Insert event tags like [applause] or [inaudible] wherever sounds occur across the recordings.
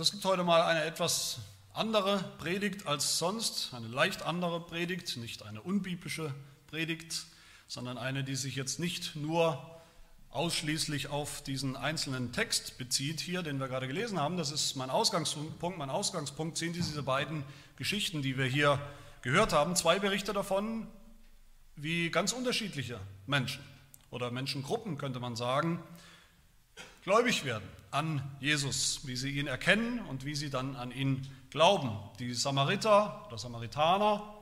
Das gibt heute mal eine etwas andere Predigt als sonst, eine leicht andere Predigt, nicht eine unbiblische Predigt, sondern eine, die sich jetzt nicht nur ausschließlich auf diesen einzelnen Text bezieht hier, den wir gerade gelesen haben. Das ist mein Ausgangspunkt. Mein Ausgangspunkt sind diese beiden Geschichten, die wir hier gehört haben. Zwei Berichte davon, wie ganz unterschiedliche Menschen oder Menschengruppen, könnte man sagen, gläubig werden an Jesus, wie sie ihn erkennen und wie sie dann an ihn glauben. Die Samariter oder Samaritaner,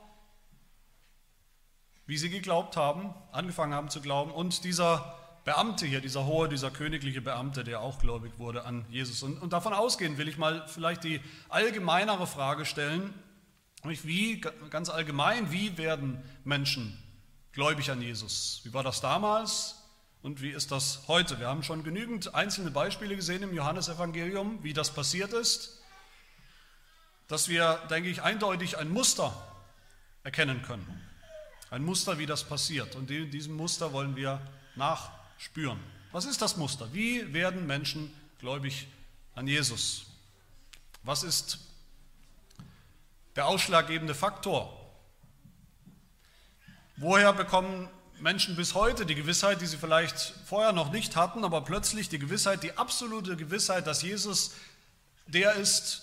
wie sie geglaubt haben, angefangen haben zu glauben und dieser Beamte hier, dieser hohe, dieser königliche Beamte, der auch gläubig wurde an Jesus. Und, und davon ausgehend will ich mal vielleicht die allgemeinere Frage stellen, wie, ganz allgemein, wie werden Menschen gläubig an Jesus? Wie war das damals und wie ist das heute? Wir haben schon genügend einzelne Beispiele gesehen im Johannesevangelium, wie das passiert ist, dass wir, denke ich, eindeutig ein Muster erkennen können. Ein Muster, wie das passiert. Und diesem Muster wollen wir nach spüren. Was ist das Muster? Wie werden Menschen gläubig an Jesus? Was ist der ausschlaggebende Faktor? Woher bekommen Menschen bis heute die Gewissheit, die sie vielleicht vorher noch nicht hatten, aber plötzlich die Gewissheit, die absolute Gewissheit, dass Jesus der ist,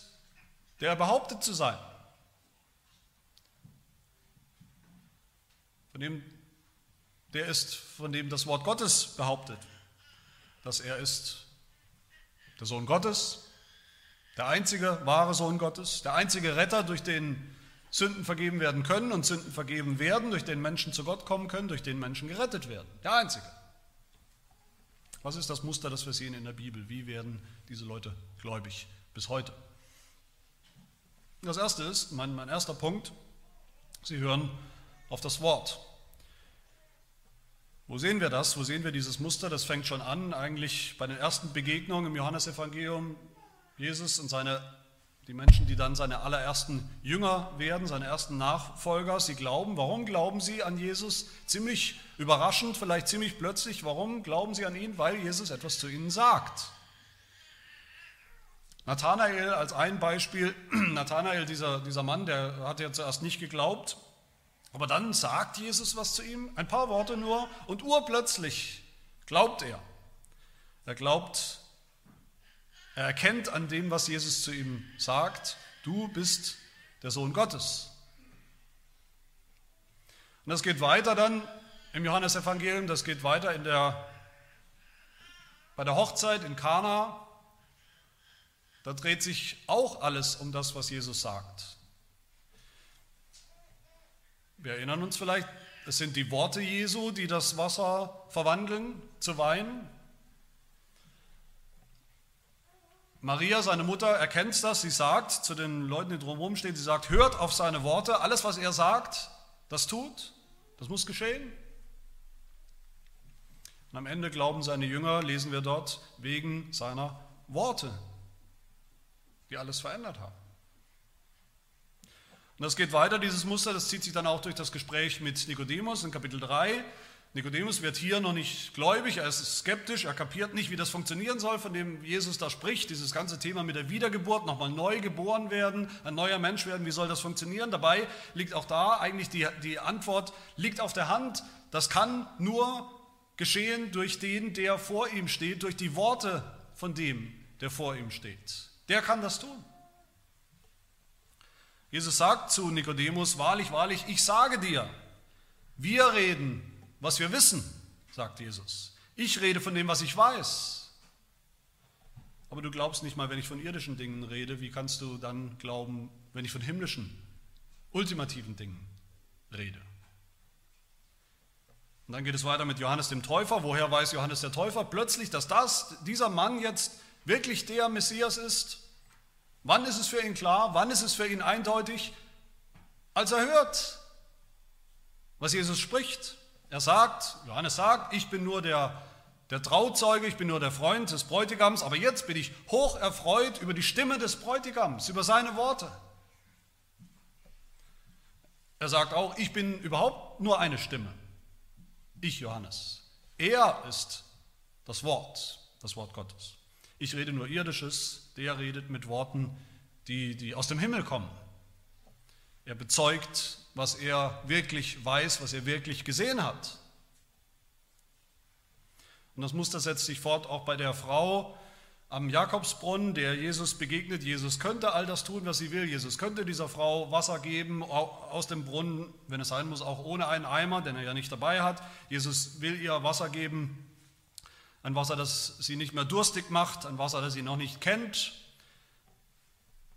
der er behauptet zu sein? Von dem der ist, von dem das Wort Gottes behauptet, dass er ist der Sohn Gottes, der einzige wahre Sohn Gottes, der einzige Retter, durch den Sünden vergeben werden können und Sünden vergeben werden, durch den Menschen zu Gott kommen können, durch den Menschen gerettet werden. Der einzige. Was ist das Muster, das wir sehen in der Bibel? Wie werden diese Leute gläubig bis heute? Das erste ist, mein, mein erster Punkt, Sie hören auf das Wort. Wo sehen wir das? Wo sehen wir dieses Muster? Das fängt schon an, eigentlich bei den ersten Begegnungen im Johannesevangelium. Jesus und seine, die Menschen, die dann seine allerersten Jünger werden, seine ersten Nachfolger, sie glauben. Warum glauben sie an Jesus? Ziemlich überraschend, vielleicht ziemlich plötzlich. Warum glauben sie an ihn? Weil Jesus etwas zu ihnen sagt. Nathanael als ein Beispiel, [clears throat] Nathanael, dieser, dieser Mann, der hat ja zuerst nicht geglaubt, aber dann sagt Jesus was zu ihm, ein paar Worte nur, und urplötzlich glaubt er. Er glaubt, er erkennt an dem, was Jesus zu ihm sagt, du bist der Sohn Gottes. Und das geht weiter dann im Johannesevangelium, das geht weiter in der, bei der Hochzeit in Kana. Da dreht sich auch alles um das, was Jesus sagt. Wir erinnern uns vielleicht, es sind die Worte Jesu, die das Wasser verwandeln zu Wein. Maria, seine Mutter, erkennt das. Sie sagt zu den Leuten, die drumherum stehen, sie sagt, hört auf seine Worte. Alles, was er sagt, das tut. Das muss geschehen. Und am Ende glauben seine Jünger, lesen wir dort, wegen seiner Worte, die alles verändert haben. Und das geht weiter, dieses Muster, das zieht sich dann auch durch das Gespräch mit Nikodemus in Kapitel 3. Nikodemus wird hier noch nicht gläubig, er ist skeptisch, er kapiert nicht, wie das funktionieren soll, von dem Jesus da spricht, dieses ganze Thema mit der Wiedergeburt, nochmal neu geboren werden, ein neuer Mensch werden, wie soll das funktionieren? Dabei liegt auch da eigentlich die, die Antwort, liegt auf der Hand, das kann nur geschehen durch den, der vor ihm steht, durch die Worte von dem, der vor ihm steht. Der kann das tun. Jesus sagt zu Nikodemus, wahrlich, wahrlich, ich sage dir, wir reden, was wir wissen, sagt Jesus. Ich rede von dem, was ich weiß. Aber du glaubst nicht mal, wenn ich von irdischen Dingen rede, wie kannst du dann glauben, wenn ich von himmlischen, ultimativen Dingen rede? Und dann geht es weiter mit Johannes dem Täufer. Woher weiß Johannes der Täufer plötzlich, dass das, dieser Mann jetzt wirklich der Messias ist? Wann ist es für ihn klar? Wann ist es für ihn eindeutig? Als er hört, was Jesus spricht. Er sagt, Johannes sagt, ich bin nur der, der Trauzeuge, ich bin nur der Freund des Bräutigams, aber jetzt bin ich hoch erfreut über die Stimme des Bräutigams, über seine Worte. Er sagt auch, ich bin überhaupt nur eine Stimme. Ich, Johannes. Er ist das Wort, das Wort Gottes. Ich rede nur irdisches, der redet mit Worten, die, die aus dem Himmel kommen. Er bezeugt, was er wirklich weiß, was er wirklich gesehen hat. Und das Muster setzt sich fort auch bei der Frau am Jakobsbrunnen, der Jesus begegnet. Jesus könnte all das tun, was sie will. Jesus könnte dieser Frau Wasser geben aus dem Brunnen, wenn es sein muss, auch ohne einen Eimer, den er ja nicht dabei hat. Jesus will ihr Wasser geben, ein Wasser, das sie nicht mehr durstig macht, ein Wasser, das sie noch nicht kennt.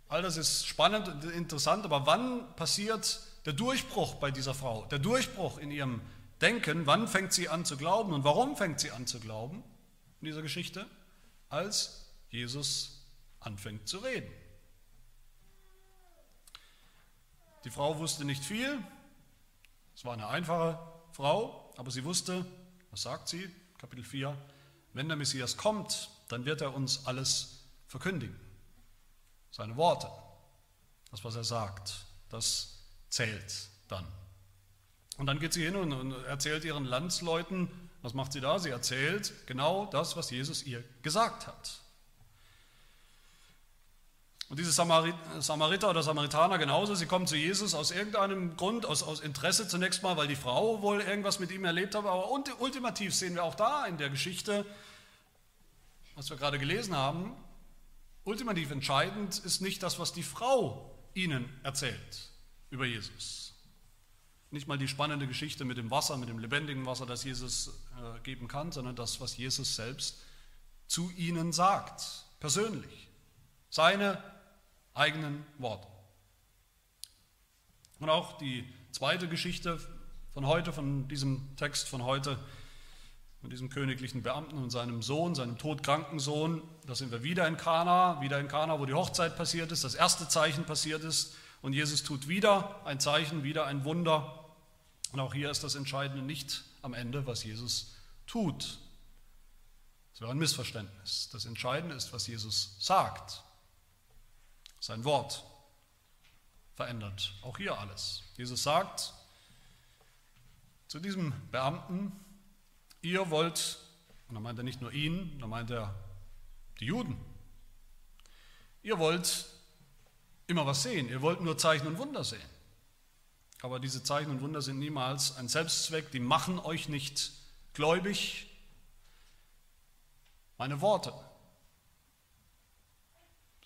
All das ist spannend und interessant, aber wann passiert der Durchbruch bei dieser Frau? Der Durchbruch in ihrem Denken, wann fängt sie an zu glauben und warum fängt sie an zu glauben in dieser Geschichte? Als Jesus anfängt zu reden. Die Frau wusste nicht viel, es war eine einfache Frau, aber sie wusste, was sagt sie? Kapitel 4, wenn der Messias kommt, dann wird er uns alles verkündigen. Seine Worte, das, was er sagt, das zählt dann. Und dann geht sie hin und erzählt ihren Landsleuten, was macht sie da? Sie erzählt genau das, was Jesus ihr gesagt hat. Und diese Samariter oder Samaritaner genauso, sie kommen zu Jesus aus irgendeinem Grund, aus, aus Interesse zunächst mal, weil die Frau wohl irgendwas mit ihm erlebt hat, aber ultimativ sehen wir auch da in der Geschichte, was wir gerade gelesen haben, ultimativ entscheidend ist nicht das, was die Frau ihnen erzählt über Jesus. Nicht mal die spannende Geschichte mit dem Wasser, mit dem lebendigen Wasser, das Jesus äh, geben kann, sondern das, was Jesus selbst zu ihnen sagt, persönlich. Seine eigenen Worte. Und auch die zweite Geschichte von heute, von diesem Text von heute, von diesem königlichen Beamten und seinem Sohn, seinem todkranken Sohn, da sind wir wieder in Kana, wieder in Kana, wo die Hochzeit passiert ist, das erste Zeichen passiert ist und Jesus tut wieder ein Zeichen, wieder ein Wunder. Und auch hier ist das Entscheidende nicht am Ende, was Jesus tut. Das wäre ein Missverständnis. Das Entscheidende ist, was Jesus sagt. Sein Wort verändert auch hier alles. Jesus sagt zu diesem Beamten, ihr wollt, und da meint er nicht nur ihn, da meint er die Juden, ihr wollt immer was sehen, ihr wollt nur Zeichen und Wunder sehen. Aber diese Zeichen und Wunder sind niemals ein Selbstzweck, die machen euch nicht gläubig. Meine Worte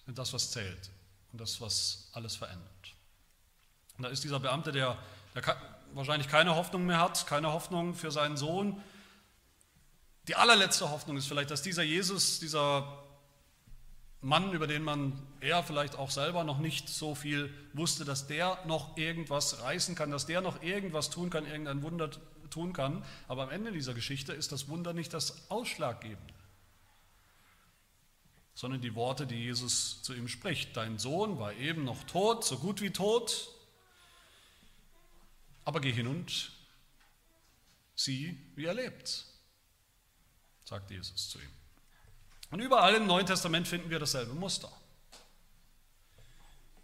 sind das, was zählt und das, was alles verändert. Und da ist dieser Beamte, der, der wahrscheinlich keine Hoffnung mehr hat, keine Hoffnung für seinen Sohn. Die allerletzte Hoffnung ist vielleicht, dass dieser Jesus, dieser Mann, über den man er vielleicht auch selber noch nicht so viel wusste, dass der noch irgendwas reißen kann, dass der noch irgendwas tun kann, irgendein Wunder tun kann. Aber am Ende dieser Geschichte ist das Wunder nicht das Ausschlaggebende sondern die Worte, die Jesus zu ihm spricht. Dein Sohn war eben noch tot, so gut wie tot, aber geh hin und sieh, wie er lebt, sagt Jesus zu ihm. Und überall im Neuen Testament finden wir dasselbe Muster.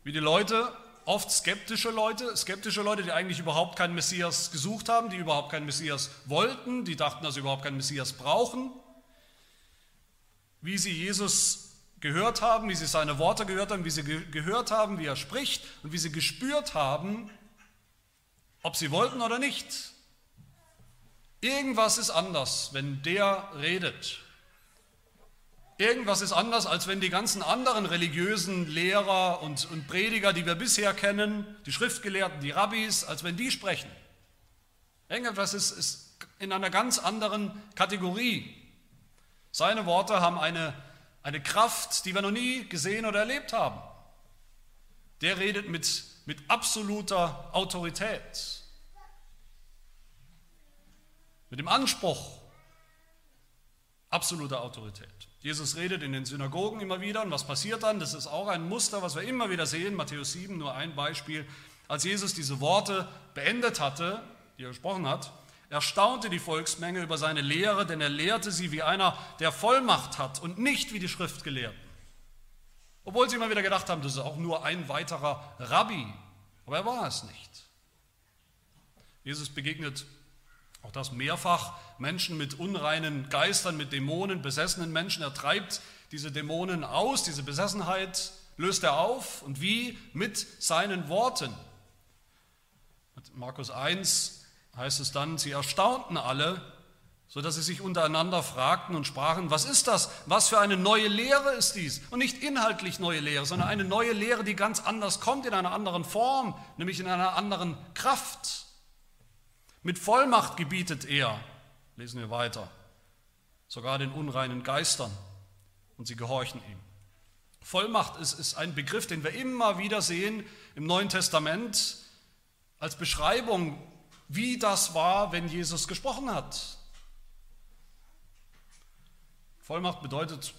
Wie die Leute, oft skeptische Leute, skeptische Leute, die eigentlich überhaupt keinen Messias gesucht haben, die überhaupt keinen Messias wollten, die dachten, dass sie überhaupt keinen Messias brauchen, wie sie Jesus gehört haben, wie sie seine Worte gehört haben, wie sie ge gehört haben, wie er spricht und wie sie gespürt haben, ob sie wollten oder nicht. Irgendwas ist anders, wenn der redet. Irgendwas ist anders, als wenn die ganzen anderen religiösen Lehrer und, und Prediger, die wir bisher kennen, die Schriftgelehrten, die Rabbis, als wenn die sprechen. Irgendwas ist, ist in einer ganz anderen Kategorie. Seine Worte haben eine, eine Kraft, die wir noch nie gesehen oder erlebt haben. Der redet mit, mit absoluter Autorität, mit dem Anspruch absoluter Autorität. Jesus redet in den Synagogen immer wieder und was passiert dann? Das ist auch ein Muster, was wir immer wieder sehen. Matthäus 7, nur ein Beispiel. Als Jesus diese Worte beendet hatte, die er gesprochen hat, erstaunte die Volksmenge über seine Lehre, denn er lehrte sie wie einer, der Vollmacht hat und nicht wie die Schriftgelehrten. Obwohl sie immer wieder gedacht haben, das ist auch nur ein weiterer Rabbi. Aber er war es nicht. Jesus begegnet Auch das mehrfach Menschen mit unreinen Geistern, mit Dämonen, besessenen Menschen. Er treibt diese Dämonen aus, diese Besessenheit löst er auf. Und wie? Mit seinen Worten. Markus 1 heißt es dann, sie erstaunten alle, sodass sie sich untereinander fragten und sprachen, was ist das? Was für eine neue Lehre ist dies? Und nicht inhaltlich neue Lehre, sondern eine neue Lehre, die ganz anders kommt, in einer anderen Form, nämlich in einer anderen Kraft. Mit Vollmacht gebietet er, lesen wir weiter, sogar den unreinen Geistern, und sie gehorchen ihm. Vollmacht ist, ist ein Begriff, den wir immer wieder sehen im Neuen Testament als Beschreibung, wie das war, wenn Jesus gesprochen hat. Vollmacht bedeutet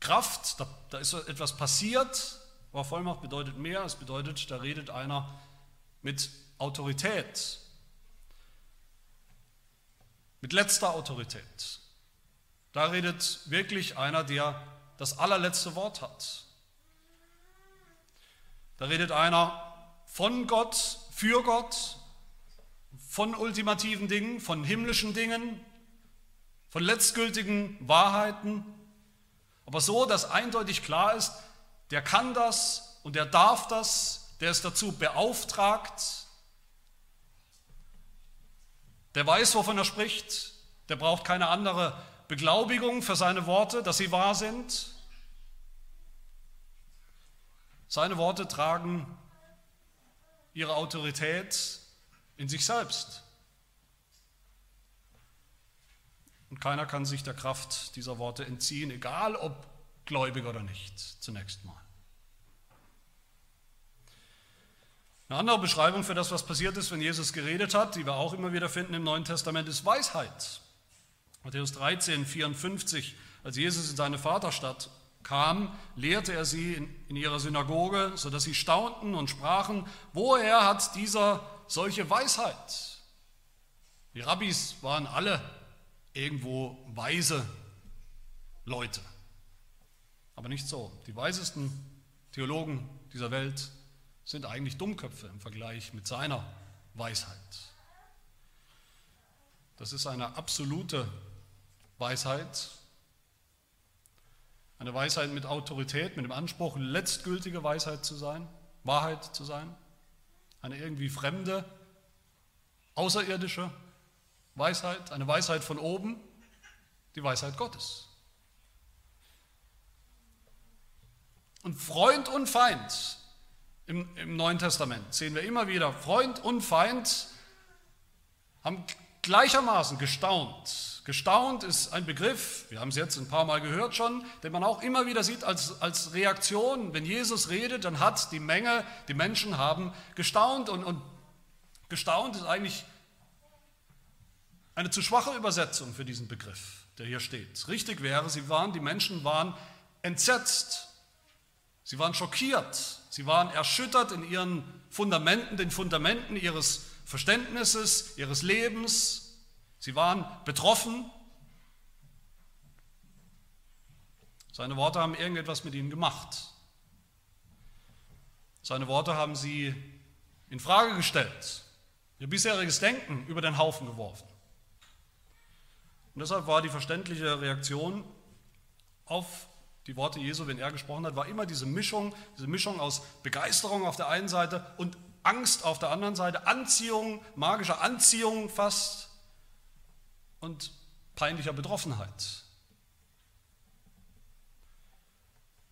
Kraft, da, da ist etwas passiert, aber Vollmacht bedeutet mehr, es bedeutet, da redet einer mit Autorität, mit letzter Autorität. Da redet wirklich einer, der das allerletzte Wort hat. Da redet einer von Gott, für Gott, von ultimativen Dingen, von himmlischen Dingen, von letztgültigen Wahrheiten, aber so, dass eindeutig klar ist, der kann das und der darf das, der ist dazu beauftragt, der weiß, wovon er spricht, der braucht keine andere Beglaubigung für seine Worte, dass sie wahr sind. Seine Worte tragen ihre Autorität in sich selbst. Und keiner kann sich der Kraft dieser Worte entziehen, egal ob gläubig oder nicht, zunächst mal. Eine andere Beschreibung für das, was passiert ist, wenn Jesus geredet hat, die wir auch immer wieder finden im Neuen Testament, ist Weisheit. Matthäus 13, 54, als Jesus in seine Vaterstadt kam, lehrte er sie in, in ihrer Synagoge, sodass sie staunten und sprachen, woher hat dieser solche Weisheit? Die Rabbis waren alle irgendwo weise Leute. Aber nicht so. Die weisesten Theologen dieser Welt sind eigentlich Dummköpfe im Vergleich mit seiner Weisheit. Das ist eine absolute Weisheit, eine Weisheit mit Autorität, mit dem Anspruch, letztgültige Weisheit zu sein, Wahrheit zu sein, eine irgendwie fremde, außerirdische Weisheit, eine Weisheit von oben, die Weisheit Gottes. Und Freund und Feind im, im Neuen Testament sehen wir immer wieder, Freund und Feind haben gleichermaßen gestaunt. Gestaunt ist ein Begriff, wir haben es jetzt ein paar Mal gehört schon, den man auch immer wieder sieht als, als Reaktion. Wenn Jesus redet, dann hat die Menge, die Menschen haben gestaunt und, und gestaunt ist eigentlich eine zu schwache Übersetzung für diesen Begriff, der hier steht. Richtig wäre, sie waren, die Menschen waren entsetzt, sie waren schockiert, sie waren erschüttert in ihren Fundamenten, den Fundamenten ihres Verständnisses, ihres Lebens. Sie waren betroffen. Seine Worte haben irgendetwas mit ihnen gemacht. Seine Worte haben sie in Frage gestellt, ihr bisheriges Denken über den Haufen geworfen. Und deshalb war die verständliche Reaktion auf die Worte Jesu, wenn er gesprochen hat, war immer diese Mischung, diese Mischung aus Begeisterung auf der einen Seite und Angst auf der anderen Seite, Anziehung, magische Anziehung fast und peinlicher Betroffenheit.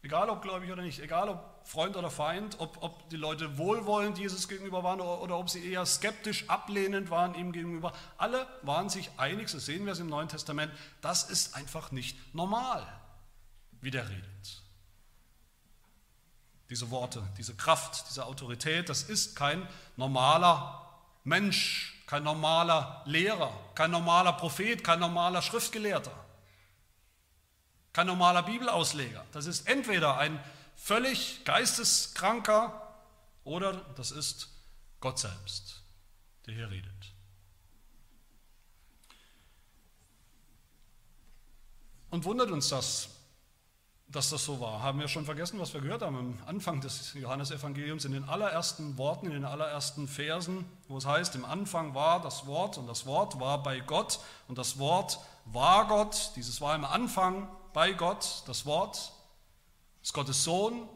Egal ob gläubig oder nicht, egal ob Freund oder Feind, ob, ob die Leute wohlwollend Jesus gegenüber waren oder, oder ob sie eher skeptisch, ablehnend waren ihm gegenüber, alle waren sich einig, so sehen wir es im Neuen Testament, das ist einfach nicht normal, wie der redet. Diese Worte, diese Kraft, diese Autorität, das ist kein normaler Mensch, kein normaler Lehrer, kein normaler Prophet, kein normaler Schriftgelehrter kein normaler Bibelausleger. Das ist entweder ein völlig geisteskranker oder das ist Gott selbst, der hier redet. Und wundert uns das, dass das so war. Haben wir schon vergessen, was wir gehört haben am Anfang des Johannesevangeliums, in den allerersten Worten, in den allerersten Versen, wo es heißt, im Anfang war das Wort und das Wort war bei Gott und das Wort war Gott. Dieses war im Anfang bei Gott, das Wort ist Gottes Sohn.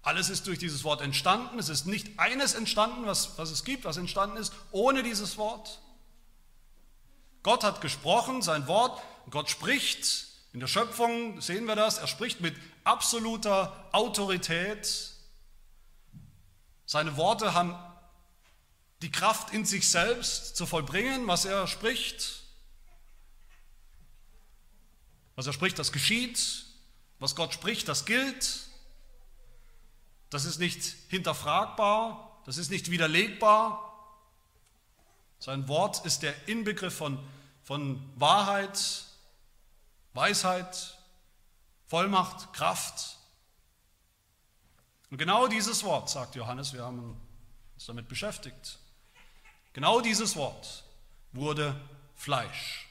Alles ist durch dieses Wort entstanden. Es ist nicht eines entstanden, was, was es gibt, was entstanden ist, ohne dieses Wort. Gott hat gesprochen, sein Wort, Gott spricht in der Schöpfung sehen wir das, er spricht mit absoluter Autorität. Seine Worte haben die Kraft in sich selbst zu vollbringen, was er spricht. Was er spricht, das geschieht. Was Gott spricht, das gilt. Das ist nicht hinterfragbar, das ist nicht widerlegbar. Sein Wort ist der Inbegriff von, von Wahrheit, Weisheit, Vollmacht, Kraft. Und genau dieses Wort, sagt Johannes, wir haben uns damit beschäftigt, genau dieses Wort wurde Fleisch.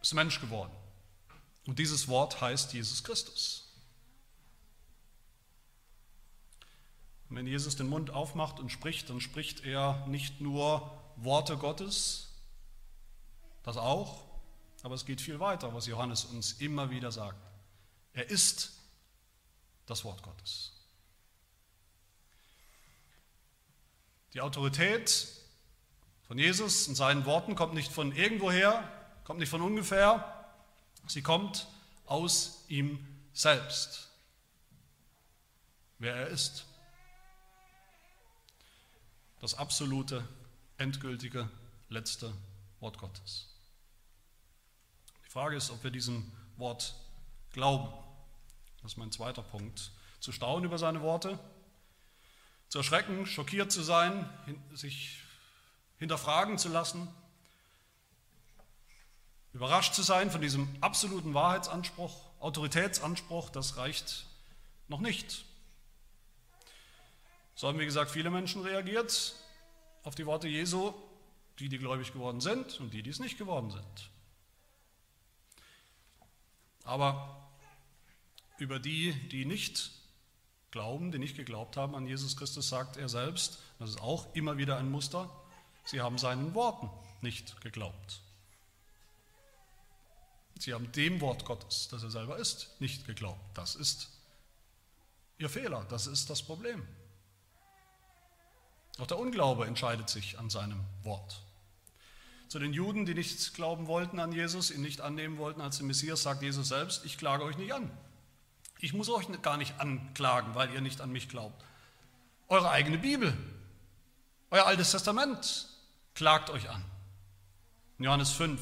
Ist Mensch geworden. Und dieses Wort heißt Jesus Christus. Und wenn Jesus den Mund aufmacht und spricht, dann spricht er nicht nur Worte Gottes, das auch, aber es geht viel weiter, was Johannes uns immer wieder sagt. Er ist das Wort Gottes. Die Autorität von Jesus und seinen Worten kommt nicht von irgendwoher, kommt nicht von ungefähr, sie kommt aus ihm selbst, wer er ist. Das absolute, endgültige, letzte Wort Gottes. Frage ist, ob wir diesem Wort glauben. Das ist mein zweiter Punkt. Zu staunen über seine Worte, zu erschrecken, schockiert zu sein, sich hinterfragen zu lassen, überrascht zu sein von diesem absoluten Wahrheitsanspruch, Autoritätsanspruch, das reicht noch nicht. So haben, wie gesagt, viele Menschen reagiert auf die Worte Jesu, die, die gläubig geworden sind und die, die es nicht geworden sind. Aber über die, die nicht glauben, die nicht geglaubt haben an Jesus Christus, sagt er selbst, das ist auch immer wieder ein Muster, sie haben seinen Worten nicht geglaubt. Sie haben dem Wort Gottes, das er selber ist, nicht geglaubt. Das ist ihr Fehler, das ist das Problem. Auch der Unglaube entscheidet sich an seinem Wort. Zu den Juden, die nicht glauben wollten an Jesus, ihn nicht annehmen wollten als den Messias, sagt Jesus selbst, ich klage euch nicht an. Ich muss euch gar nicht anklagen, weil ihr nicht an mich glaubt. Eure eigene Bibel, euer altes Testament klagt euch an. Johannes 5.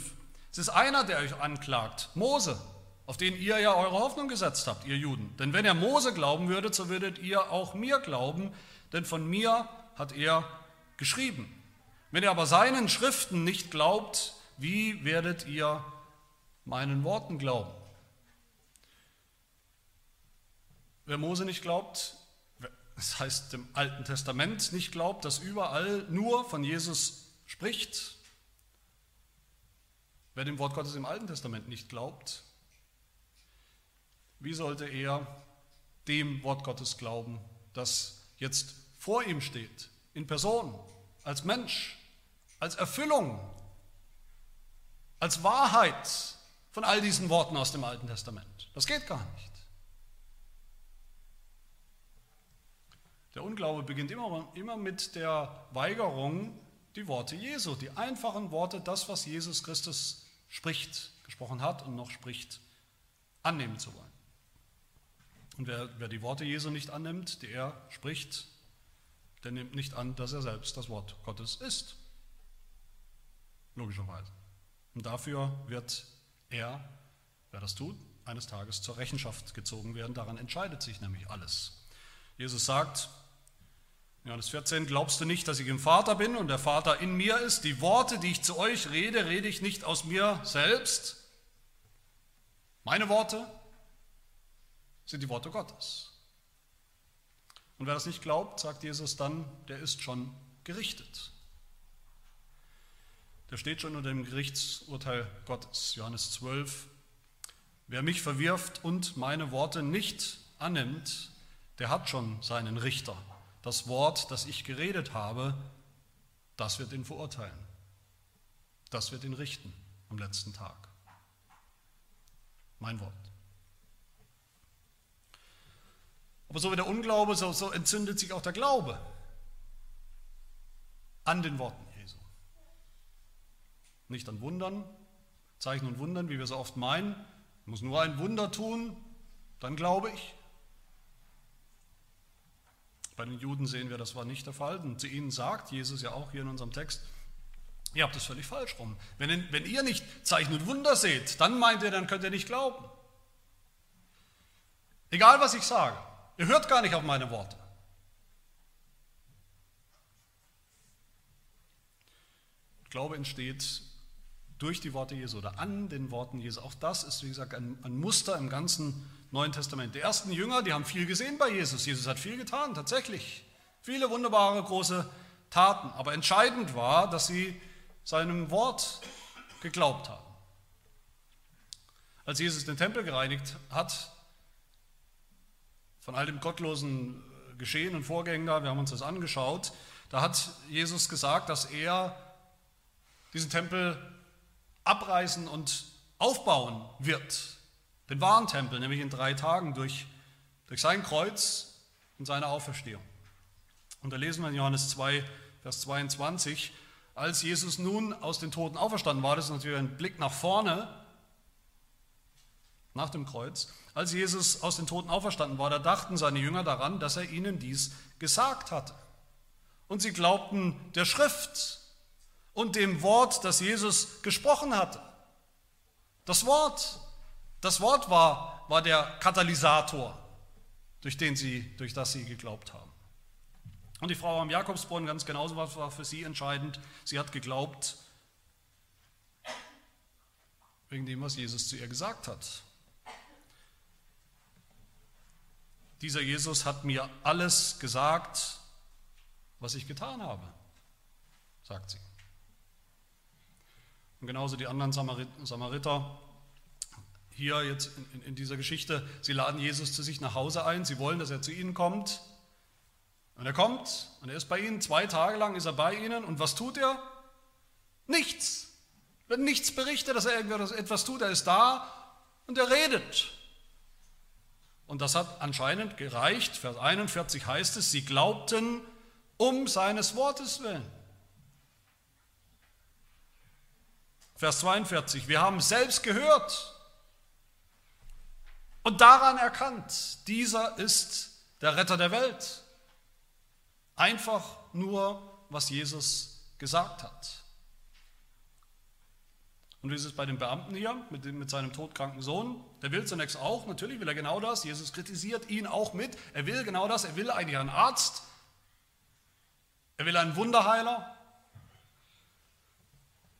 Es ist einer, der euch anklagt, Mose, auf den ihr ja eure Hoffnung gesetzt habt, ihr Juden. Denn wenn er Mose glauben würdet, so würdet ihr auch mir glauben, denn von mir hat er geschrieben. Wenn ihr aber seinen Schriften nicht glaubt, wie werdet ihr meinen Worten glauben? Wer Mose nicht glaubt, das heißt dem Alten Testament nicht glaubt, das überall nur von Jesus spricht, wer dem Wort Gottes im Alten Testament nicht glaubt, wie sollte er dem Wort Gottes glauben, das jetzt vor ihm steht, in Person, als Mensch? Als Erfüllung, als Wahrheit von all diesen Worten aus dem Alten Testament. Das geht gar nicht. Der Unglaube beginnt immer, immer mit der Weigerung, die Worte Jesu, die einfachen Worte, das, was Jesus Christus spricht, gesprochen hat und noch spricht, annehmen zu wollen. Und wer, wer die Worte Jesu nicht annimmt, die er spricht, der nimmt nicht an, dass er selbst das Wort Gottes ist logischerweise. Und dafür wird er, wer das tut, eines Tages zur Rechenschaft gezogen werden. Daran entscheidet sich nämlich alles. Jesus sagt, Johannes 14, glaubst du nicht, dass ich im Vater bin und der Vater in mir ist? Die Worte, die ich zu euch rede, rede ich nicht aus mir selbst. Meine Worte sind die Worte Gottes. Und wer das nicht glaubt, sagt Jesus dann, der ist schon gerichtet. Der steht schon unter dem Gerichtsurteil Gottes. Johannes 12. Wer mich verwirft und meine Worte nicht annimmt, der hat schon seinen Richter. Das Wort, das ich geredet habe, das wird ihn verurteilen. Das wird ihn richten am letzten Tag. Mein Wort. Aber so wie der Unglaube, so, so entzündet sich auch der Glaube an den Worten. Nicht an Wundern, Zeichen und Wundern, wie wir so oft meinen. Ich muss nur ein Wunder tun, dann glaube ich. Bei den Juden sehen wir, das war nicht der Fall. Und zu ihnen sagt Jesus ja auch hier in unserem Text, ihr habt das völlig falsch rum. Wenn, wenn ihr nicht Zeichen und Wunder seht, dann meint ihr, dann könnt ihr nicht glauben. Egal was ich sage, ihr hört gar nicht auf meine Worte. Glaube entsteht durch die Worte Jesu oder an den Worten Jesu. Auch das ist, wie gesagt, ein, ein, Muster im ganzen Neuen Testament. Die ersten Jünger, die haben viel gesehen bei Jesus. Jesus hat viel getan, tatsächlich. Viele wunderbare, große Taten. Aber entscheidend war, dass sie seinem Wort geglaubt haben. Als Jesus den Tempel gereinigt hat, von all dem gottlosen Geschehen und Vorgängen da, wir haben uns das angeschaut, da hat Jesus gesagt, dass er diesen Tempel abreißen und aufbauen wird. Den wahren Tempel, nämlich in drei Tagen durch, durch sein Kreuz und seine Auferstehung. Und da lesen wir in Johannes 2, Vers 22, als Jesus nun aus den Toten auferstanden war, das ist natürlich ein Blick nach vorne, nach dem Kreuz, als Jesus aus den Toten auferstanden war, da dachten seine Jünger daran, dass er ihnen dies gesagt hatte. Und sie glaubten der Schrift und dem Wort, das Jesus gesprochen hatte. Das Wort, das Wort war, war der Katalysator, durch, den sie, durch das sie geglaubt haben. Und die Frau am Jakobsbrunnen ganz genauso war für sie entscheidend. Sie hat geglaubt wegen dem, was Jesus zu ihr gesagt hat. Dieser Jesus hat mir alles gesagt, was ich getan habe, sagt sie. Und genauso die anderen Samariter hier jetzt in, in, dieser Geschichte, sie laden Jesus zu sich nach Hause ein, sie wollen, dass er zu ihnen kommt. Und er kommt und er ist bei ihnen, zwei Tage lang ist er bei ihnen und was tut er? Nichts. Wird nichts berichtet, dass er etwas tut, er ist da und er redet. Und das hat anscheinend gereicht. Vers 41 heißt es, sie glaubten um seines Wortes willen. Vers 42, wir haben selbst gehört und daran erkannt, dieser ist der Retter der Welt. Einfach nur, was Jesus gesagt hat. Und wie ist es bei dem Beamten hier mit, dem, mit seinem todkranken Sohn? Der will zunächst auch, natürlich will er genau das. Jesus kritisiert ihn auch mit. Er will genau das. Er will einen Arzt. Er will einen Wunderheiler.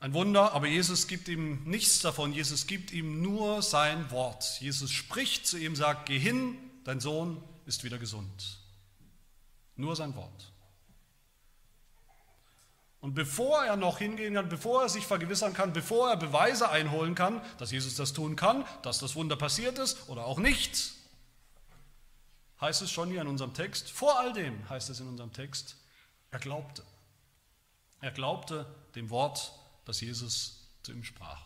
Ein Wunder, aber Jesus gibt ihm nichts davon. Jesus gibt ihm nur sein Wort. Jesus spricht zu ihm, sagt, geh hin, dein Sohn ist wieder gesund. Nur sein Wort. Und bevor er noch hingehen kann, bevor er sich vergewissern kann, bevor er Beweise einholen kann, dass Jesus das tun kann, dass das Wunder passiert ist oder auch nicht, heißt es schon hier in unserem Text, vor all dem heißt es in unserem Text, er glaubte. Er glaubte dem Wort das Jesus zu ihm sprach.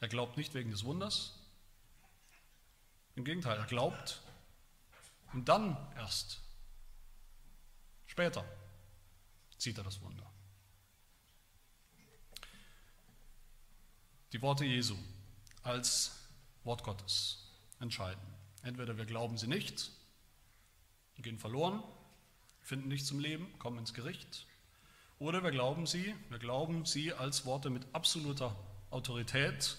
Er glaubt nicht wegen des Wunders, im Gegenteil, er glaubt und dann erst, später, sieht er das Wunder. Die Worte Jesu als Wort Gottes entscheiden. Entweder wir glauben sie nicht gehen verloren, finden nicht zum Leben, kommen ins Gericht, oder wir glauben sie, wir glauben sie als Worte mit absoluter Autorität,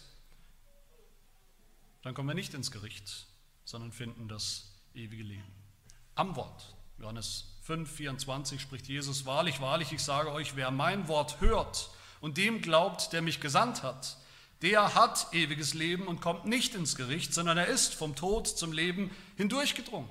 dann kommen wir nicht ins Gericht, sondern finden das ewige Leben. Am Wort. Johannes 5, 24 spricht Jesus, wahrlich, wahrlich, ich sage euch, wer mein Wort hört und dem glaubt, der mich gesandt hat, der hat ewiges Leben und kommt nicht ins Gericht, sondern er ist vom Tod zum Leben hindurchgedrungen.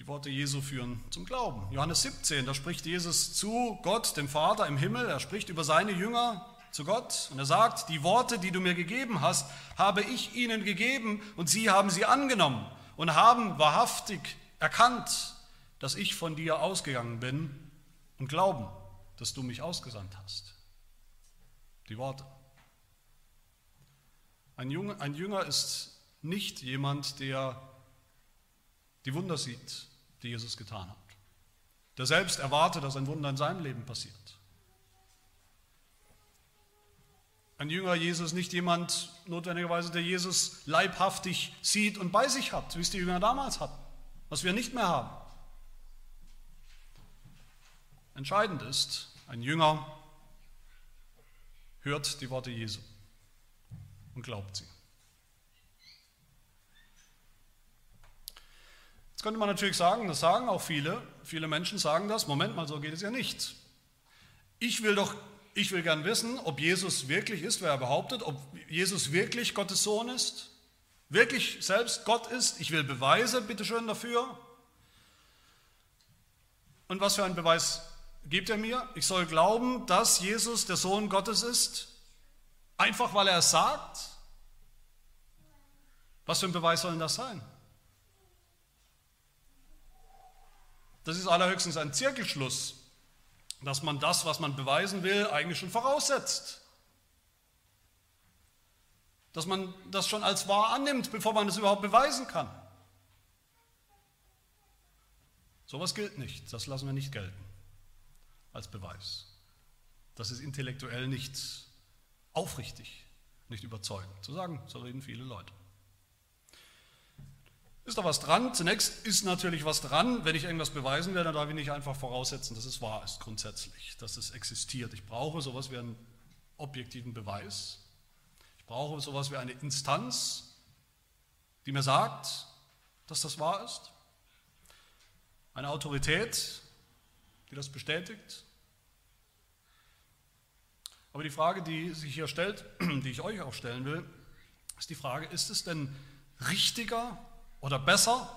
Die Worte Jesu führen zum Glauben. Johannes 17, da spricht Jesus zu Gott, dem Vater im Himmel. Er spricht über seine Jünger zu Gott und er sagt, die Worte, die du mir gegeben hast, habe ich ihnen gegeben und sie haben sie angenommen und haben wahrhaftig erkannt, dass ich von dir ausgegangen bin und glauben, dass du mich ausgesandt hast. Die Worte. Ein Jünger, ein Jünger ist nicht jemand, der die Wunder sieht, die Jesus getan hat. Der selbst erwartet, dass ein Wunder in seinem Leben passiert. Ein Jünger Jesus nicht jemand notwendigerweise, der Jesus leibhaftig sieht und bei sich hat, wie es die Jünger damals hatten, was wir nicht mehr haben. Entscheidend ist, ein Jünger hört die Worte Jesu und glaubt sie. Jetzt könnte man natürlich sagen, das sagen auch viele, viele Menschen sagen das, Moment mal, so geht es ja nicht. Ich will doch, ich will gern wissen, ob Jesus wirklich ist, wer er behauptet, ob Jesus wirklich Gottes Sohn ist, wirklich selbst Gott ist. Ich will Beweise, bitteschön, dafür. Und was für einen Beweis gibt er mir? Ich soll glauben, dass Jesus der Sohn Gottes ist, einfach weil er es sagt. Was für ein Beweis soll denn das sein? Das ist allerhöchstens ein Zirkelschluss, dass man das, was man beweisen will, eigentlich schon voraussetzt. Dass man das schon als wahr annimmt, bevor man es überhaupt beweisen kann. Sowas gilt nicht, das lassen wir nicht gelten als Beweis. Das ist intellektuell nicht aufrichtig, nicht überzeugend. Zu sagen, so reden viele Leute. Ist da was dran? Zunächst ist natürlich was dran. Wenn ich irgendwas beweisen will, dann darf ich nicht einfach voraussetzen, dass es wahr ist, grundsätzlich, dass es existiert. Ich brauche sowas wie einen objektiven Beweis. Ich brauche sowas wie eine Instanz, die mir sagt, dass das wahr ist. Eine Autorität, die das bestätigt. Aber die Frage, die sich hier stellt, [clears throat] die ich euch auch stellen will, ist die Frage, ist es denn richtiger oder besser,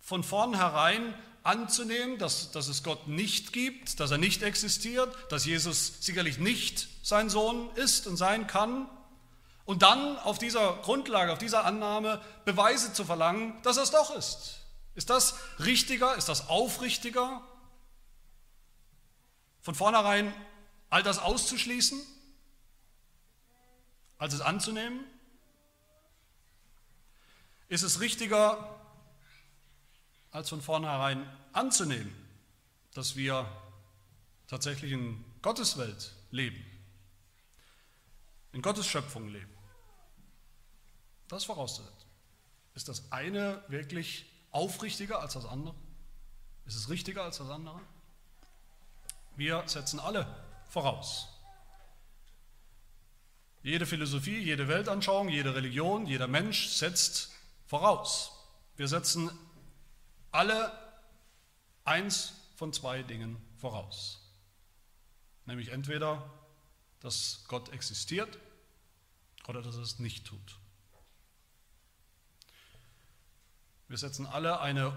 von vornherein anzunehmen, dass, dass es Gott nicht gibt, dass er nicht existiert, dass Jesus sicherlich nicht sein Sohn ist und sein kann, und dann auf dieser Grundlage, auf dieser Annahme Beweise zu verlangen, dass er es doch ist. Ist das richtiger, ist das aufrichtiger, von vornherein all das auszuschließen, als es anzunehmen? Ist es richtiger, als von vornherein anzunehmen, dass wir tatsächlich in Gottes Welt leben, in Gottes Schöpfung leben. Das vorauszusetzen. Ist das eine wirklich aufrichtiger als das andere? Ist es richtiger als das andere? Wir setzen alle voraus. Jede Philosophie, jede Weltanschauung, jede Religion, jeder Mensch setzt voraus. Wir setzen alle eins von zwei Dingen voraus. Nämlich entweder, dass Gott existiert oder dass er es nicht tut. Wir setzen alle eine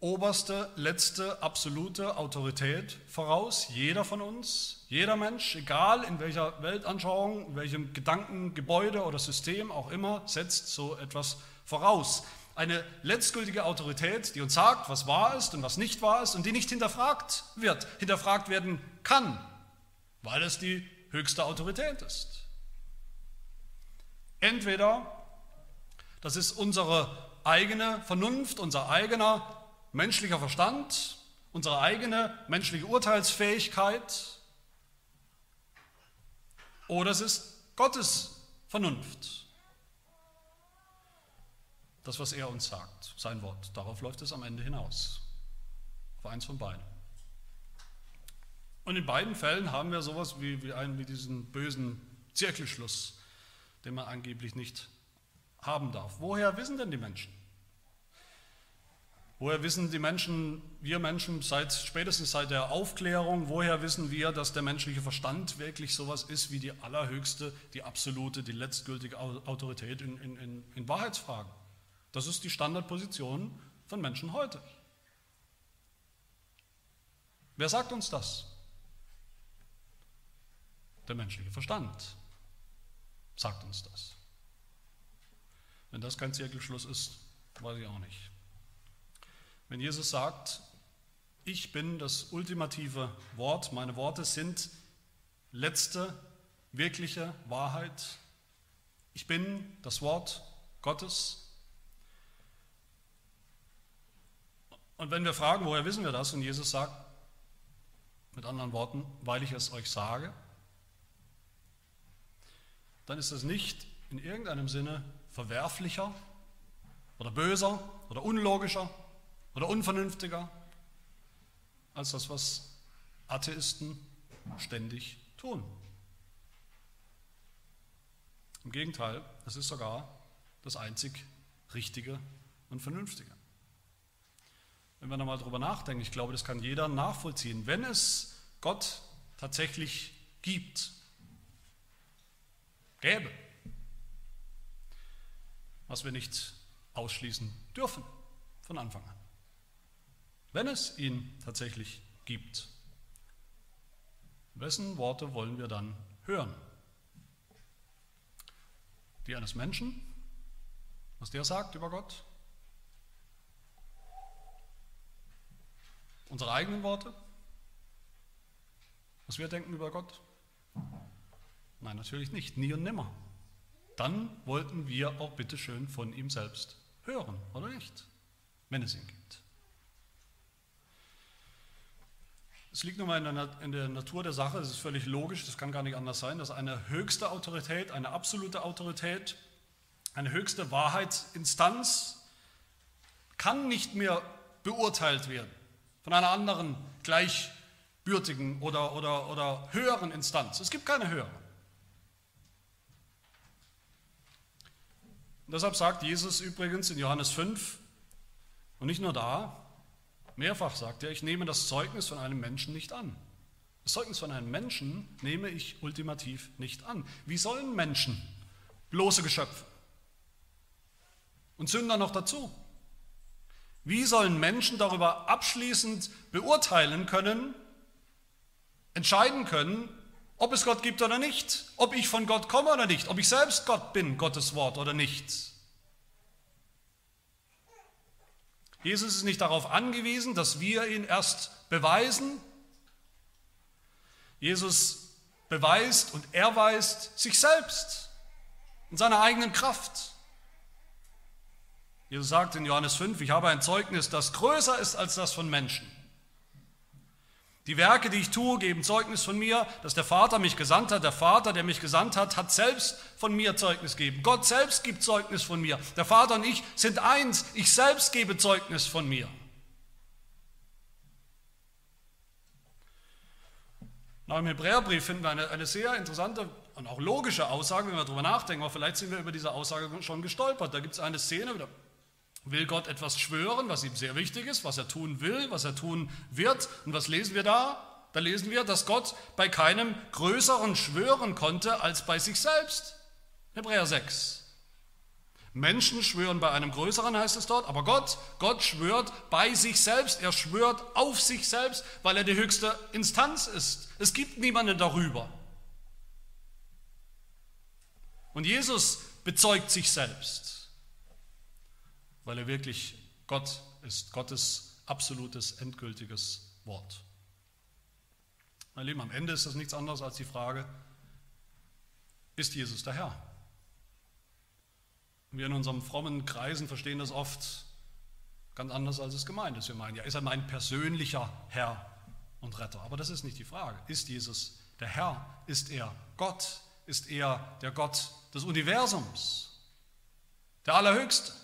oberste, letzte, absolute Autorität voraus. Jeder von uns, jeder Mensch, egal in welcher Weltanschauung, in welchem Gedankengebäude oder System auch immer, setzt so etwas voraus voraus. Eine letztgültige Autorität, die uns sagt, was wahr ist und was nicht wahr ist und die nicht hinterfragt wird, hinterfragt werden kann, weil es die höchste Autorität ist. Entweder das ist unsere eigene Vernunft, unser eigener menschlicher Verstand, unsere eigene menschliche Urteilsfähigkeit, oder es ist Gottes Vernunft, das, was er uns sagt, sein Wort. Darauf läuft es am Ende hinaus. Auf eins von beiden. Und in beiden Fällen haben wir sowas wie, wie, einen, wie diesen bösen Zirkelschluss, den man angeblich nicht haben darf. Woher wissen denn die Menschen? Woher wissen die Menschen, wir Menschen, seit, spätestens seit der Aufklärung, woher wissen wir, dass der menschliche Verstand wirklich sowas ist wie die allerhöchste, die absolute, die letztgültige Autorität in, in, in Wahrheitsfragen? Das ist die Standardposition von Menschen heute. Wer sagt uns das? Der menschliche Verstand sagt uns das. Wenn das kein Zirkelschluss ist, weiß ich auch nicht. Wenn Jesus sagt, ich bin das ultimative Wort, meine Worte sind letzte wirkliche Wahrheit, ich bin das Wort Gottes. Und wenn wir fragen, woher wissen wir das? Und Jesus sagt, mit anderen Worten, weil ich es euch sage, dann ist es nicht in irgendeinem Sinne verwerflicher oder böser oder unlogischer oder unvernünftiger als das, was Atheisten ständig tun. Im Gegenteil, es ist sogar das einzig Richtige und Vernünftige. Wenn wir nochmal darüber nachdenken, ich glaube, das kann jeder nachvollziehen. Wenn es Gott tatsächlich gibt, gäbe, was wir nicht ausschließen dürfen von Anfang an. Wenn es ihn tatsächlich gibt, wessen Worte wollen wir dann hören? Die eines Menschen, was der sagt über Gott? Unsere eigenen Worte? Was wir denken über Gott? Nein, natürlich nicht, nie und nimmer. Dann wollten wir auch bitteschön von ihm selbst hören, oder nicht? Wenn es ihn gibt. Es liegt nun mal in der, Natur der Sache, es ist völlig logisch, das kann gar nicht anders sein, dass eine höchste Autorität, eine absolute Autorität, eine höchste Wahrheitsinstanz kann nicht mehr beurteilt werden von einer anderen gleichbürtigen oder, oder, oder höheren Instanz. Es gibt keine höhere. Und deshalb sagt Jesus übrigens in Johannes 5, und nicht nur da, mehrfach sagt er, ich nehme das Zeugnis von einem Menschen nicht an. Das Zeugnis von einem Menschen nehme ich ultimativ nicht an. Wie sollen Menschen, bloße Geschöpfe und Sünder noch dazu, wie sollen Menschen darüber abschließend beurteilen können, entscheiden können, ob es Gott gibt oder nicht, ob ich von Gott komme oder nicht, ob ich selbst Gott bin, Gottes Wort oder nicht? Jesus ist nicht darauf angewiesen, dass wir ihn erst beweisen. Jesus beweist und erweist sich selbst in seiner eigenen Kraft. Jesus sagt in Johannes 5, ich habe ein Zeugnis, das größer ist als das von Menschen. Die Werke, die ich tue, geben Zeugnis von mir, dass der Vater mich gesandt hat. Der Vater, der mich gesandt hat, hat selbst von mir Zeugnis gegeben. Gott selbst gibt Zeugnis von mir. Der Vater und ich sind eins. Ich selbst gebe Zeugnis von mir. Dem Hebräerbrief finden wir eine, eine sehr interessante und auch logische Aussage, wenn wir darüber nachdenken. Aber vielleicht sind wir über diese Aussage schon gestolpert. Da gibt es eine Szene, will Gott etwas schwören, was ihm sehr wichtig ist, was er tun will, was er tun wird. Und was lesen wir da? Da lesen wir, dass Gott bei keinem größeren schwören konnte als bei sich selbst. Hebräer 6. Menschen schwören bei einem größeren, heißt es dort, aber Gott, Gott schwört bei sich selbst, er schwört auf sich selbst, weil er die höchste Instanz ist. Es gibt niemanden darüber. Und Jesus bezeugt sich selbst weil er wirklich Gott ist, Gottes absolutes, endgültiges Wort. Mein Lieben, am Ende ist das nichts anderes als die Frage, ist Jesus der Herr? Wir in unserem frommen Kreisen verstehen das oft ganz anders, als es gemeint ist. Wir meinen, ja, ist er mein persönlicher Herr und Retter? Aber das ist nicht die Frage. Ist Jesus der Herr? Ist er Gott? Ist er der Gott des Universums? Der Allerhöchste?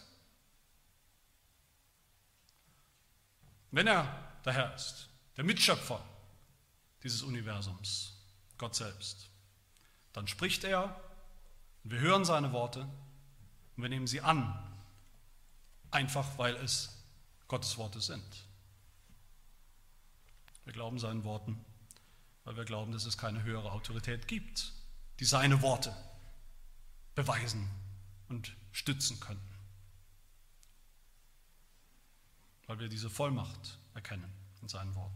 Wenn er der Herr ist, der Mitschöpfer dieses Universums, Gott selbst, dann spricht er und wir hören seine Worte und wir nehmen sie an, einfach weil es Gottes Worte sind. Wir glauben seinen Worten, weil wir glauben, dass es keine höhere Autorität gibt, die seine Worte beweisen und stützen könnten. Weil wir diese Vollmacht erkennen in seinen Worten.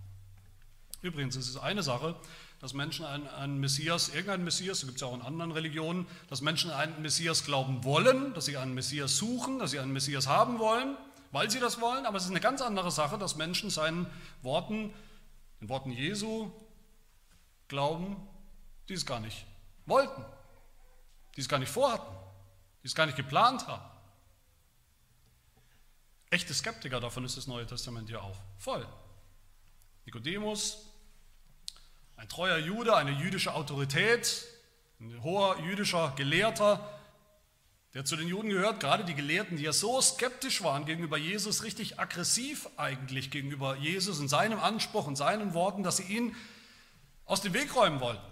Übrigens ist es eine Sache, dass Menschen an einen Messias, irgendeinen Messias, so gibt es ja auch in anderen Religionen, dass Menschen an einen Messias glauben wollen, dass sie einen Messias suchen, dass sie einen Messias haben wollen, weil sie das wollen. Aber es ist eine ganz andere Sache, dass Menschen seinen Worten, den Worten Jesu, glauben, die es gar nicht wollten, die es gar nicht vorhatten, die es gar nicht geplant haben. Echte Skeptiker, davon ist das Neue Testament ja auch voll. Nikodemus, ein treuer Jude, eine jüdische Autorität, ein hoher jüdischer Gelehrter, der zu den Juden gehört, gerade die Gelehrten, die ja so skeptisch waren gegenüber Jesus, richtig aggressiv eigentlich gegenüber Jesus und seinem Anspruch und seinen Worten, dass sie ihn aus dem Weg räumen wollten.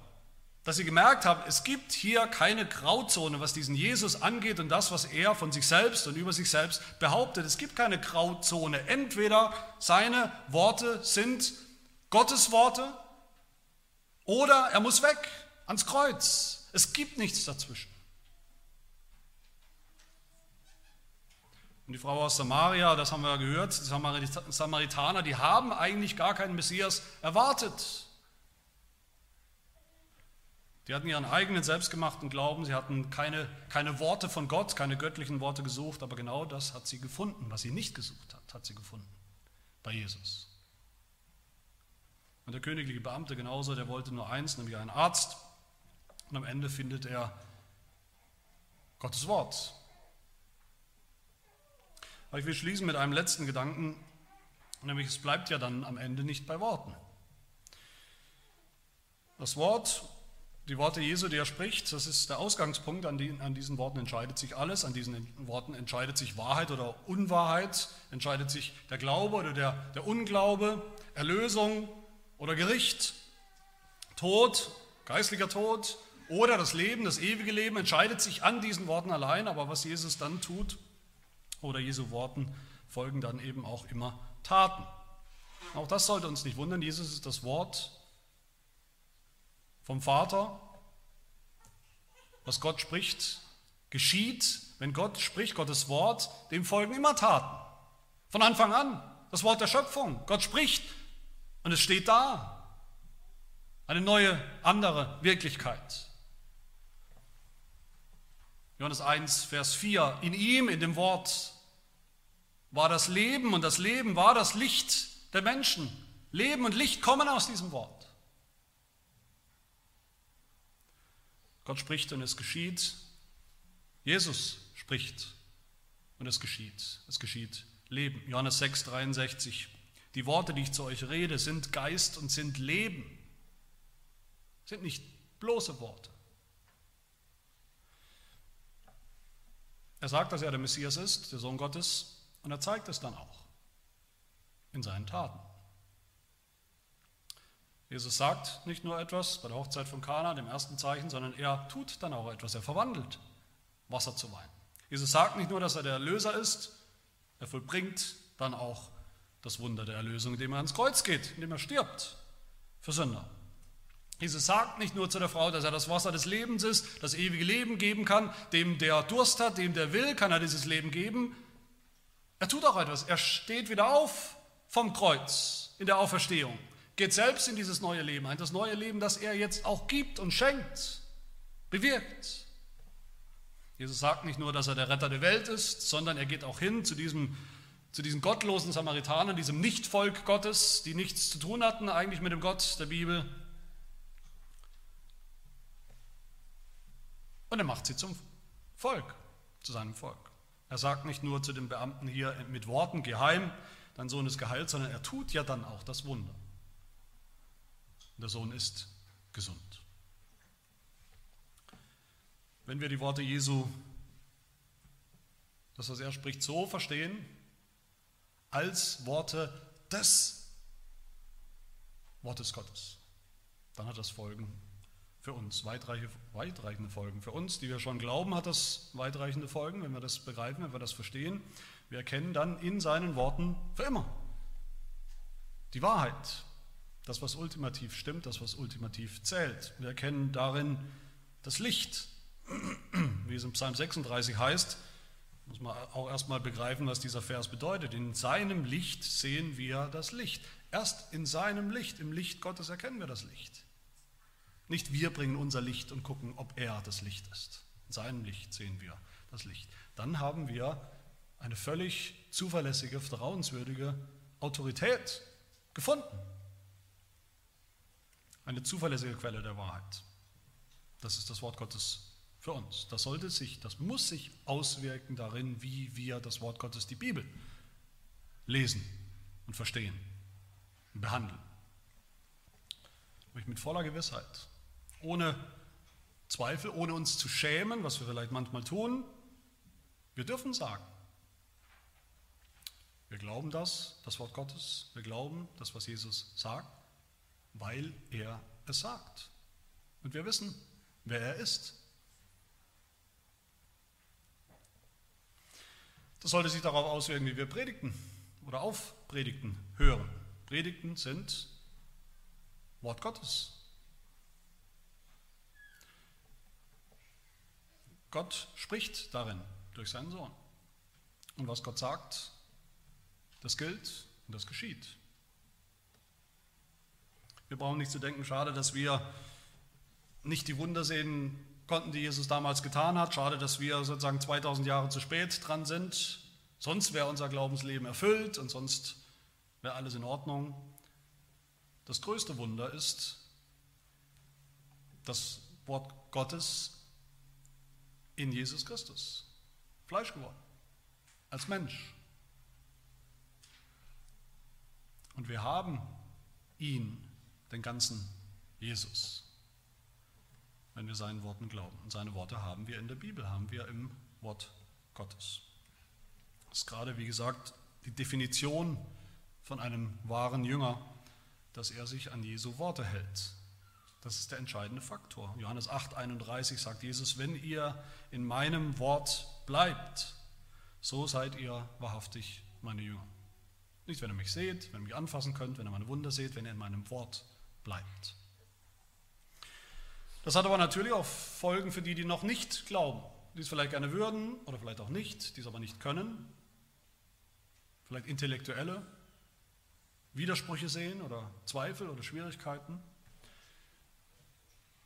Dass sie gemerkt haben, es gibt hier keine Grauzone, was diesen Jesus angeht und das, was er von sich selbst und über sich selbst behauptet. Es gibt keine Grauzone. Entweder seine Worte sind Gottes Worte oder er muss weg ans Kreuz. Es gibt nichts dazwischen. Und die Frau aus Samaria, das haben wir gehört, die Samaritaner, die haben eigentlich gar keinen Messias erwartet. Die hatten ihren eigenen selbstgemachten Glauben, sie hatten keine, keine Worte von Gott, keine göttlichen Worte gesucht, aber genau das hat sie gefunden. Was sie nicht gesucht hat, hat sie gefunden bei Jesus. Und der königliche Beamte genauso, der wollte nur eins, nämlich einen Arzt. Und am Ende findet er Gottes Wort. Aber ich will schließen mit einem letzten Gedanken, nämlich es bleibt ja dann am Ende nicht bei Worten. Das Wort, die Worte Jesu, die er spricht, das ist der Ausgangspunkt, an, die, an diesen Worten entscheidet sich alles, an diesen Worten entscheidet sich Wahrheit oder Unwahrheit, entscheidet sich der Glaube oder der, der Unglaube, Erlösung oder Gericht, Tod, geistlicher Tod oder das Leben, das ewige Leben entscheidet sich an diesen Worten allein, aber was Jesus dann tut oder Jesu Worten folgen dann eben auch immer Taten. Auch das sollte uns nicht wundern, Jesus ist das Wort vom Vater, was Gott spricht, geschieht, wenn Gott spricht, Gottes Wort, dem folgen immer Taten. Von Anfang an, das Wort der Schöpfung. Gott spricht, und es steht da. Eine neue, andere Wirklichkeit. Johannes 1, Vers 4. In ihm, in dem Wort, war das Leben und das Leben war das Licht der Menschen. Leben und Licht kommen aus diesem Wort. Gott spricht und es geschieht. Jesus spricht und es geschieht. Es geschieht Leben. Johannes 6, 63. Die Worte, die ich zu euch rede, sind Geist und sind Leben, sind nicht bloße Worte. Er sagt, dass er der Messias ist, der Sohn Gottes, und er zeigt es dann auch in seinen Taten. Jesus sagt nicht nur etwas bei der Hochzeit von Kana, dem ersten Zeichen, sondern er tut dann auch etwas. Er verwandelt Wasser zu Wein. Jesus sagt nicht nur, dass er der Erlöser ist, er vollbringt dann auch das Wunder der Erlösung, indem er ans Kreuz geht, indem er stirbt für Sünder. Jesus sagt nicht nur zu der Frau, dass er das Wasser des Lebens ist, das ewige Leben geben kann, dem der Durst hat, dem der will, kann er dieses Leben geben. Er tut auch etwas. Er steht wieder auf vom Kreuz in der Auferstehung, geht selbst in dieses neue Leben ein, das neue Leben, das er jetzt auch gibt und schenkt, bewirkt. Jesus sagt nicht nur, dass er der Retter der Welt ist, sondern er geht auch hin zu diesem zu diesen gottlosen Samaritanern, diesem Nichtvolk Gottes, die nichts zu tun hatten eigentlich mit dem Gott der Bibel. Und er macht sie zum Volk, zu seinem Volk. Er sagt nicht nur zu den Beamten hier mit Worten geheim, dein Sohn ist geheilt, sondern er tut ja dann auch das Wunder. Der Sohn ist gesund. Wenn wir die Worte Jesu, das, was er spricht, so verstehen, als Worte des Wortes Gottes. Dann hat das Folgen für uns, weitreichende Folgen. Für uns, die wir schon glauben, hat das weitreichende Folgen, wenn wir das begreifen, wenn wir das verstehen. Wir erkennen dann in seinen Worten für immer die Wahrheit, das, was ultimativ stimmt, das, was ultimativ zählt. Wir erkennen darin das Licht, [clears throat] wie es im Psalm 36 heißt, Muss man auch erstmal begreifen, was dieser Vers bedeutet. In seinem Licht sehen wir das Licht. Erst in seinem Licht, im Licht Gottes erkennen wir das Licht. Nicht wir bringen unser Licht und gucken, ob er das Licht ist. In seinem Licht sehen wir das Licht. Dann haben wir eine völlig zuverlässige, vertrauenswürdige Autorität gefunden. Eine zuverlässige Quelle der Wahrheit. Das ist das Wort Gottes für uns. Das sollte sich, das muss sich auswirken darin, wie wir das Wort Gottes, die Bibel, lesen und verstehen und behandeln. Mit voller Gewissheit, ohne Zweifel, ohne uns zu schämen, was wir vielleicht manchmal tun. Wir dürfen sagen, wir glauben das, das Wort Gottes, wir glauben das, was Jesus sagt, weil er es sagt. Und wir wissen, wer er ist. Das sollte sich darauf auswirken, wie wir Predigten oder auf Predigten hören. Predigten sind Wort Gottes. Gott spricht darin durch seinen Sohn. Und was Gott sagt, das gilt und das geschieht. Wir brauchen nicht zu denken, schade, dass wir nicht die Wunder sehen konnten, die Jesus damals getan hat. Schade, dass wir sozusagen 2000 Jahre zu spät dran sind. Sonst wäre unser Glaubensleben erfüllt und sonst wäre alles in Ordnung. Das größte Wunder ist das Wort Gottes in Jesus Christus. Fleisch geworden. Als Mensch. Und wir haben ihn, den ganzen Jesus wenn wir seinen Worten glauben. Und seine Worte haben wir in der Bibel, haben wir im Wort Gottes. Das ist gerade, wie gesagt, die Definition von einem wahren Jünger, dass er sich an Jesu Worte hält. Das ist der entscheidende Faktor. Johannes 8:31 sagt Jesus, wenn ihr in meinem Wort bleibt, so seid ihr wahrhaftig meine Jünger. Nicht, wenn ihr mich seht, wenn ihr mich anfassen könnt, wenn ihr meine Wunder seht, wenn ihr in meinem Wort bleibt. Das hat aber natürlich auch Folgen für die, die noch nicht glauben, die es vielleicht gerne würden oder vielleicht auch nicht, die es aber nicht können. Vielleicht intellektuelle Widersprüche sehen oder Zweifel oder Schwierigkeiten.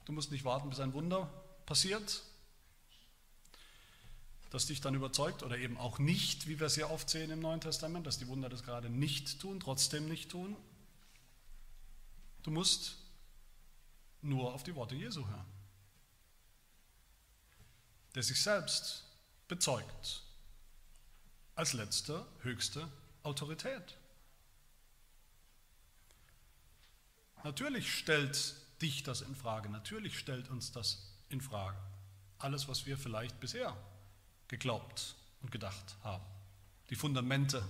Du musst nicht warten, bis ein Wunder passiert, das dich dann überzeugt oder eben auch nicht, wie wir es ja oft sehen im Neuen Testament, dass die Wunder das gerade nicht tun, trotzdem nicht tun. Du musst nur auf die Worte Jesu hören, der sich selbst bezeugt als letzte, höchste Autorität. Natürlich stellt dich das in Frage, natürlich stellt uns das in Frage. Alles, was wir vielleicht bisher geglaubt und gedacht haben. Die Fundamente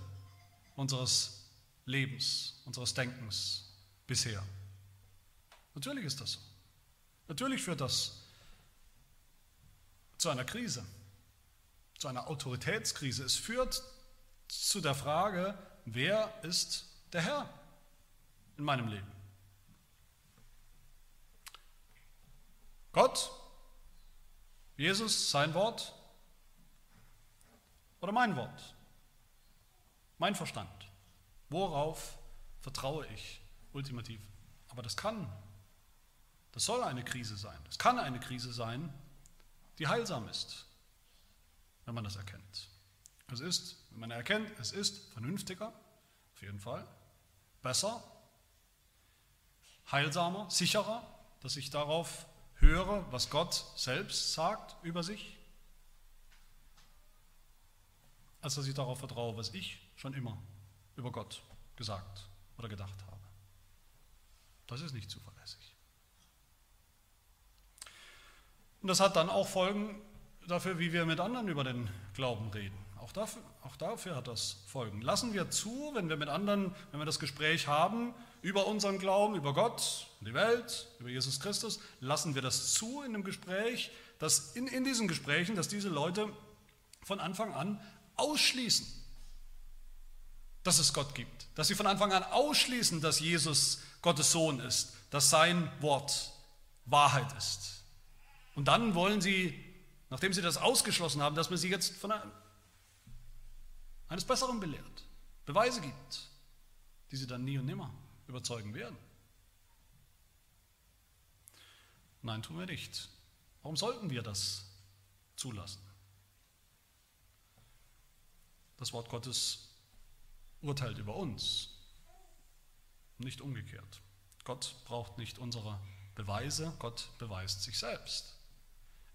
unseres Lebens, unseres Denkens bisher. Natürlich ist das so. Natürlich führt das zu einer Krise, zu einer Autoritätskrise. Es führt zu der Frage, wer ist der Herr in meinem Leben? Gott, Jesus, sein Wort oder mein Wort, mein Verstand? Worauf vertraue ich ultimativ? Aber das kann das soll eine Krise sein. Das kann eine Krise sein, die heilsam ist, wenn man das erkennt. Es ist, wenn man erkennt, es ist vernünftiger, auf jeden Fall, besser, heilsamer, sicherer, dass ich darauf höre, was Gott selbst sagt über sich, als dass ich darauf vertraue, was ich schon immer über Gott gesagt oder gedacht habe. Das ist nicht zuverlässig. Und das hat dann auch Folgen dafür, wie wir mit anderen über den Glauben reden. Auch dafür, auch dafür hat das Folgen. Lassen wir zu, wenn wir mit anderen, wenn wir das Gespräch haben über unseren Glauben, über Gott, die Welt, über Jesus Christus, lassen wir das zu in dem Gespräch, dass in, in diesen Gesprächen, dass diese Leute von Anfang an ausschließen, dass es Gott gibt. Dass sie von Anfang an ausschließen, dass Jesus Gottes Sohn ist, dass sein Wort Wahrheit ist. Und dann wollen sie, nachdem sie das ausgeschlossen haben, dass man sie jetzt von, eines Besseren belehrt, Beweise gibt, die sie dann nie und nimmer überzeugen werden. Nein, tun wir nicht. Warum sollten wir das zulassen? Das Wort Gottes urteilt über uns, nicht umgekehrt. Gott braucht nicht unsere Beweise, Gott beweist sich selbst.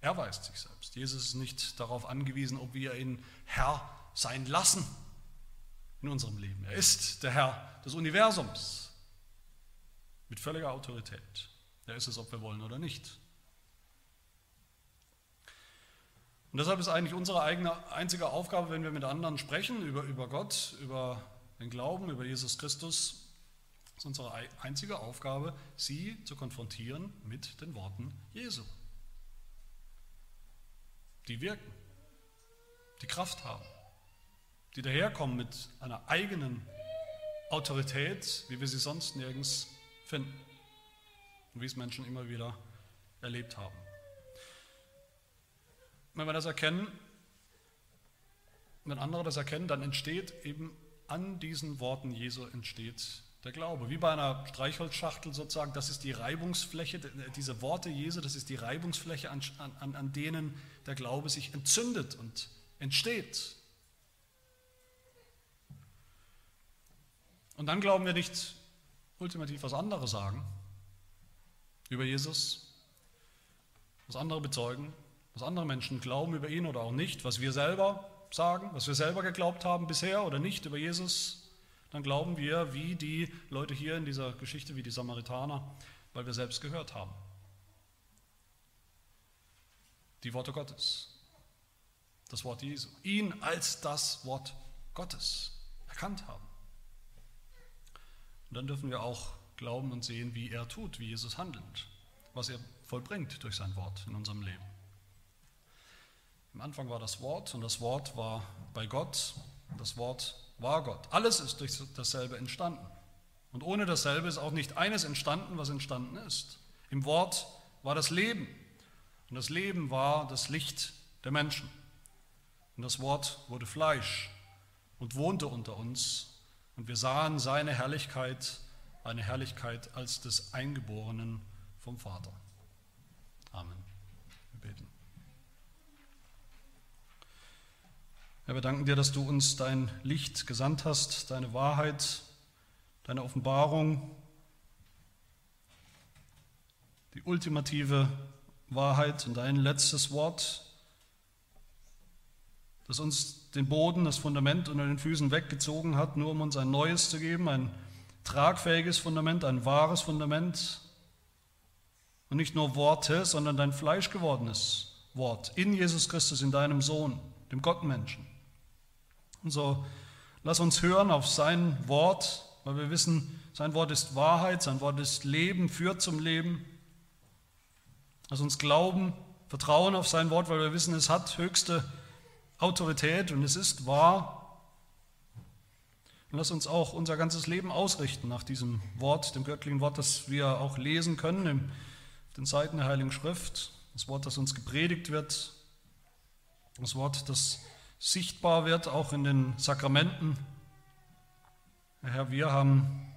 Er weist sich selbst. Jesus ist nicht darauf angewiesen, ob wir ihn Herr sein lassen in unserem Leben. Er ist der Herr des Universums mit völliger Autorität. Er ist es, ob wir wollen oder nicht. Und deshalb ist eigentlich unsere eigene einzige Aufgabe, wenn wir mit anderen sprechen über, über Gott, über den Glauben, über Jesus Christus, ist unsere einzige Aufgabe, sie zu konfrontieren mit den Worten Jesu. Die wirken, die Kraft haben, die daherkommen mit einer eigenen Autorität, wie wir sie sonst nirgends finden und wie es Menschen immer wieder erlebt haben. Wenn wir das erkennen, wenn andere das erkennen, dann entsteht eben an diesen Worten Jesu entsteht der Glaube. Wie bei einer Streichholzschachtel sozusagen, das ist die Reibungsfläche, diese Worte Jesu, das ist die Reibungsfläche, an, an, an denen der Glaube sich entzündet und entsteht. Und dann glauben wir nicht ultimativ, was andere sagen über Jesus, was andere bezeugen, was andere Menschen glauben über ihn oder auch nicht, was wir selber sagen, was wir selber geglaubt haben bisher oder nicht über Jesus, dann glauben wir wie die Leute hier in dieser Geschichte, wie die Samaritaner, weil wir selbst gehört haben. Die Worte Gottes, das Wort Jesu, ihn als das Wort Gottes erkannt haben. Und dann dürfen wir auch glauben und sehen, wie er tut, wie Jesus handelt, was er vollbringt durch sein Wort in unserem Leben. Am Anfang war das Wort und das Wort war bei Gott das Wort war Gott. Alles ist durch dasselbe entstanden. Und ohne dasselbe ist auch nicht eines entstanden, was entstanden ist. Im Wort war das Leben und das Leben war das Licht der Menschen. Und das Wort wurde Fleisch und wohnte unter uns und wir sahen seine Herrlichkeit, eine Herrlichkeit als des Eingeborenen vom Vater. Amen. Wir beten. Herr, wir danken dir, dass du uns dein Licht gesandt hast, deine Wahrheit, deine Offenbarung, die ultimative Wahrheit und dein letztes Wort, das uns den Boden, das Fundament unter den Füßen weggezogen hat, nur um uns ein neues zu geben, ein tragfähiges Fundament, ein wahres Fundament. Und nicht nur Worte, sondern dein fleischgewordenes Wort in Jesus Christus, in deinem Sohn, dem Gottmenschen. Und so lass uns hören auf sein Wort, weil wir wissen, sein Wort ist Wahrheit, sein Wort ist Leben, führt zum Leben. Lass uns glauben, vertrauen auf sein Wort, weil wir wissen, es hat höchste Autorität und es ist wahr. Und lass uns auch unser ganzes Leben ausrichten nach diesem Wort, dem göttlichen Wort, das wir auch lesen können auf den Seiten der Heiligen Schrift. Das Wort, das uns gepredigt wird. Das Wort, das sichtbar wird, auch in den Sakramenten. Herr, wir haben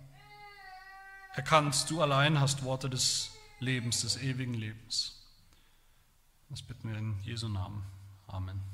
erkannt, du allein hast Worte des Lebens, des ewigen Lebens. Das bitten wir in Jesu Namen. Amen.